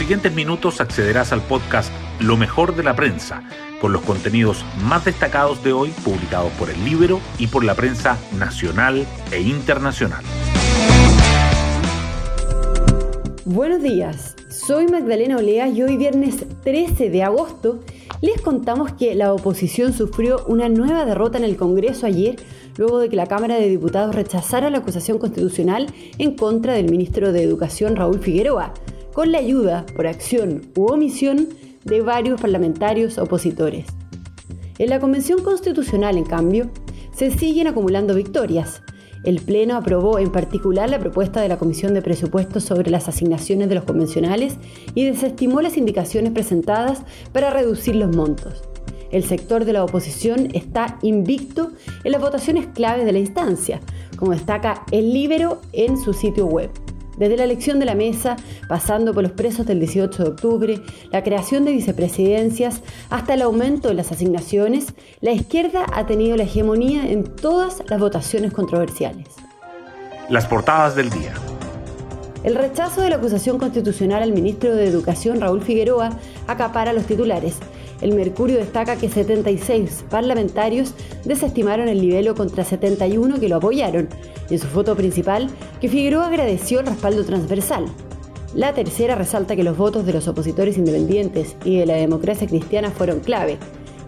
siguientes minutos accederás al podcast Lo mejor de la prensa, con los contenidos más destacados de hoy publicados por el Libro y por la prensa nacional e internacional. Buenos días, soy Magdalena Olea y hoy viernes 13 de agosto les contamos que la oposición sufrió una nueva derrota en el Congreso ayer luego de que la Cámara de Diputados rechazara la acusación constitucional en contra del ministro de Educación Raúl Figueroa, con la ayuda, por acción u omisión, de varios parlamentarios opositores. En la Convención Constitucional, en cambio, se siguen acumulando victorias. El Pleno aprobó en particular la propuesta de la Comisión de Presupuestos sobre las asignaciones de los convencionales y desestimó las indicaciones presentadas para reducir los montos. El sector de la oposición está invicto en las votaciones claves de la instancia, como destaca el Libero en su sitio web. Desde la elección de la mesa, pasando por los presos del 18 de octubre, la creación de vicepresidencias, hasta el aumento de las asignaciones, la izquierda ha tenido la hegemonía en todas las votaciones controversiales. Las portadas del día. El rechazo de la acusación constitucional al ministro de Educación, Raúl Figueroa, acapara los titulares el Mercurio destaca que 76 parlamentarios desestimaron el libelo contra 71 que lo apoyaron. en su foto principal, que Figueroa agradeció el respaldo transversal. La tercera resalta que los votos de los opositores independientes y de la democracia cristiana fueron clave.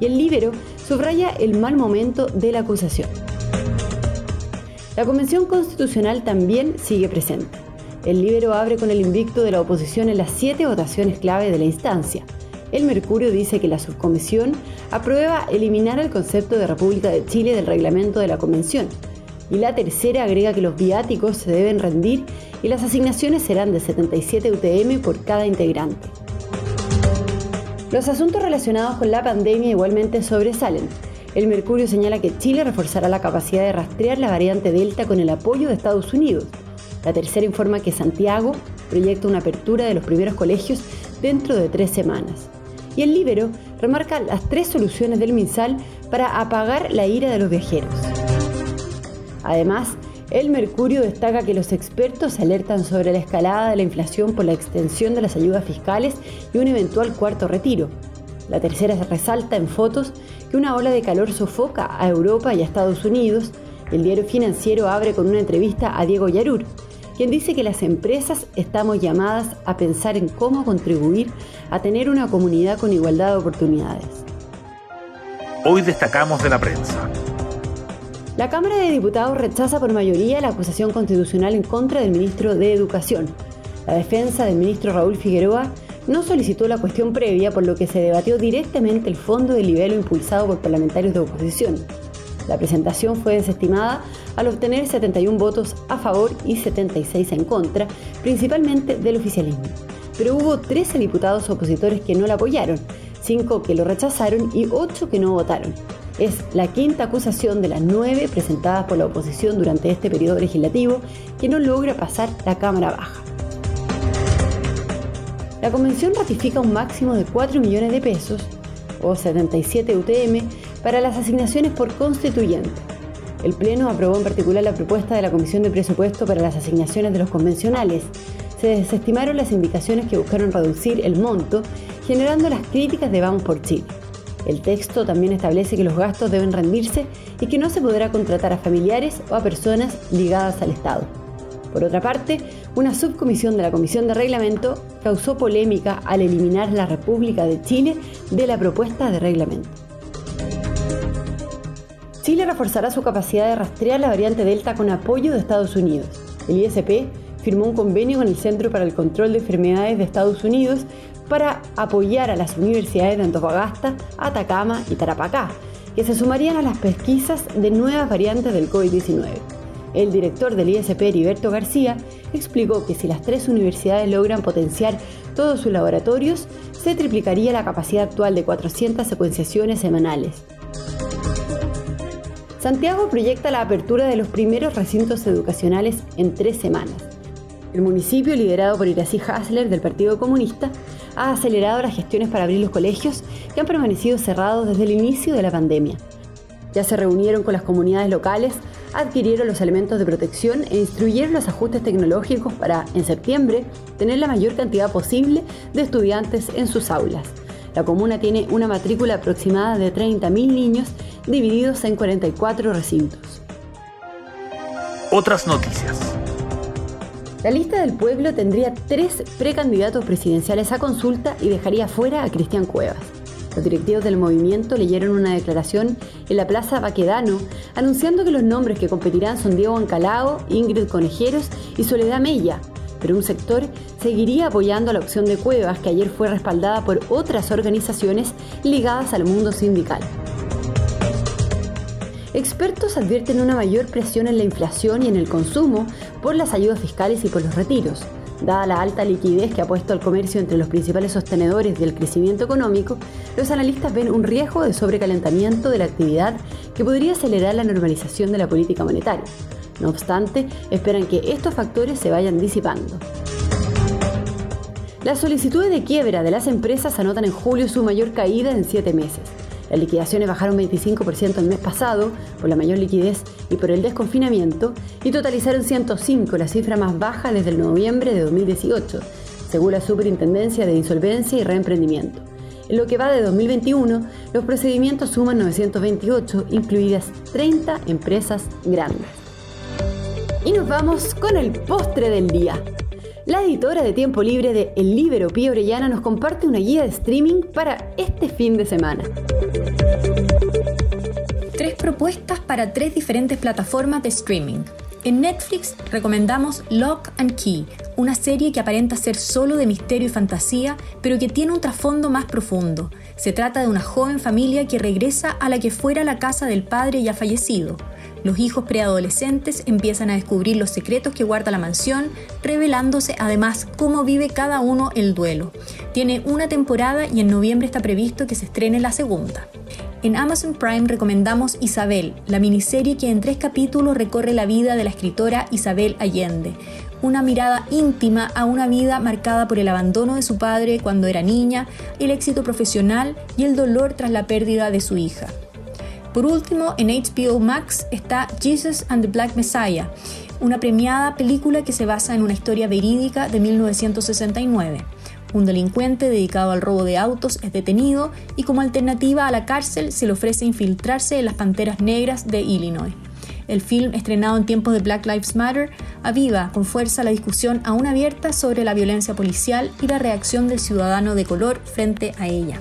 Y el Libero subraya el mal momento de la acusación. La Convención Constitucional también sigue presente. El Libero abre con el invicto de la oposición en las siete votaciones clave de la instancia. El Mercurio dice que la subcomisión aprueba eliminar el concepto de República de Chile del reglamento de la Convención. Y la tercera agrega que los viáticos se deben rendir y las asignaciones serán de 77 UTM por cada integrante. Los asuntos relacionados con la pandemia igualmente sobresalen. El Mercurio señala que Chile reforzará la capacidad de rastrear la variante Delta con el apoyo de Estados Unidos. La tercera informa que Santiago proyecta una apertura de los primeros colegios dentro de tres semanas y el Libero remarca las tres soluciones del MinSal para apagar la ira de los viajeros. Además, el Mercurio destaca que los expertos alertan sobre la escalada de la inflación por la extensión de las ayudas fiscales y un eventual cuarto retiro. La tercera resalta en fotos que una ola de calor sofoca a Europa y a Estados Unidos. El diario financiero abre con una entrevista a Diego Yarur, quien dice que las empresas estamos llamadas a pensar en cómo contribuir a tener una comunidad con igualdad de oportunidades. Hoy destacamos de la prensa. La Cámara de Diputados rechaza por mayoría la acusación constitucional en contra del ministro de Educación. La defensa del ministro Raúl Figueroa no solicitó la cuestión previa, por lo que se debatió directamente el fondo de libelo impulsado por parlamentarios de oposición. La presentación fue desestimada al obtener 71 votos a favor y 76 en contra, principalmente del oficialismo. Pero hubo 13 diputados opositores que no la apoyaron, 5 que lo rechazaron y 8 que no votaron. Es la quinta acusación de las nueve presentadas por la oposición durante este periodo legislativo que no logra pasar la Cámara Baja. La Convención ratifica un máximo de 4 millones de pesos, o 77 UTM, para las asignaciones por constituyente. El Pleno aprobó en particular la propuesta de la Comisión de Presupuesto para las asignaciones de los convencionales. Se desestimaron las indicaciones que buscaron reducir el monto, generando las críticas de Vamos por Chile. El texto también establece que los gastos deben rendirse y que no se podrá contratar a familiares o a personas ligadas al Estado. Por otra parte, una subcomisión de la Comisión de Reglamento causó polémica al eliminar la República de Chile de la propuesta de reglamento. Chile reforzará su capacidad de rastrear la variante Delta con apoyo de Estados Unidos. El ISP firmó un convenio con el Centro para el Control de Enfermedades de Estados Unidos para apoyar a las universidades de Antofagasta, Atacama y Tarapacá, que se sumarían a las pesquisas de nuevas variantes del COVID-19. El director del ISP, Heriberto García, explicó que si las tres universidades logran potenciar todos sus laboratorios, se triplicaría la capacidad actual de 400 secuenciaciones semanales. Santiago proyecta la apertura de los primeros recintos educacionales en tres semanas. El municipio, liderado por Irací Hasler del Partido Comunista, ha acelerado las gestiones para abrir los colegios que han permanecido cerrados desde el inicio de la pandemia. Ya se reunieron con las comunidades locales adquirieron los elementos de protección e instruyeron los ajustes tecnológicos para, en septiembre, tener la mayor cantidad posible de estudiantes en sus aulas. La comuna tiene una matrícula aproximada de 30.000 niños divididos en 44 recintos. Otras noticias. La lista del pueblo tendría tres precandidatos presidenciales a consulta y dejaría fuera a Cristian Cuevas. Los directivos del movimiento leyeron una declaración en la Plaza Baquedano anunciando que los nombres que competirán son Diego Ancalao, Ingrid Conejeros y Soledad Mella, pero un sector seguiría apoyando la opción de Cuevas que ayer fue respaldada por otras organizaciones ligadas al mundo sindical. Expertos advierten una mayor presión en la inflación y en el consumo por las ayudas fiscales y por los retiros. Dada la alta liquidez que ha puesto al comercio entre los principales sostenedores del crecimiento económico, los analistas ven un riesgo de sobrecalentamiento de la actividad que podría acelerar la normalización de la política monetaria. No obstante, esperan que estos factores se vayan disipando. Las solicitudes de quiebra de las empresas anotan en julio su mayor caída en siete meses. Las liquidaciones bajaron 25% el mes pasado por la mayor liquidez y por el desconfinamiento y totalizaron 105, la cifra más baja desde el noviembre de 2018, según la Superintendencia de Insolvencia y Reemprendimiento. En lo que va de 2021, los procedimientos suman 928, incluidas 30 empresas grandes. Y nos vamos con el postre del día. La editora de tiempo libre de El Libero, Pía Orellana, nos comparte una guía de streaming para este fin de semana. Tres propuestas para tres diferentes plataformas de streaming. En Netflix recomendamos Lock and Key, una serie que aparenta ser solo de misterio y fantasía, pero que tiene un trasfondo más profundo. Se trata de una joven familia que regresa a la que fuera la casa del padre ya fallecido. Los hijos preadolescentes empiezan a descubrir los secretos que guarda la mansión, revelándose además cómo vive cada uno el duelo. Tiene una temporada y en noviembre está previsto que se estrene la segunda. En Amazon Prime recomendamos Isabel, la miniserie que en tres capítulos recorre la vida de la escritora Isabel Allende, una mirada íntima a una vida marcada por el abandono de su padre cuando era niña, el éxito profesional y el dolor tras la pérdida de su hija. Por último, en HBO Max está Jesus and the Black Messiah, una premiada película que se basa en una historia verídica de 1969. Un delincuente dedicado al robo de autos es detenido y como alternativa a la cárcel se le ofrece infiltrarse en las Panteras Negras de Illinois. El film, estrenado en tiempos de Black Lives Matter, aviva con fuerza la discusión aún abierta sobre la violencia policial y la reacción del ciudadano de color frente a ella.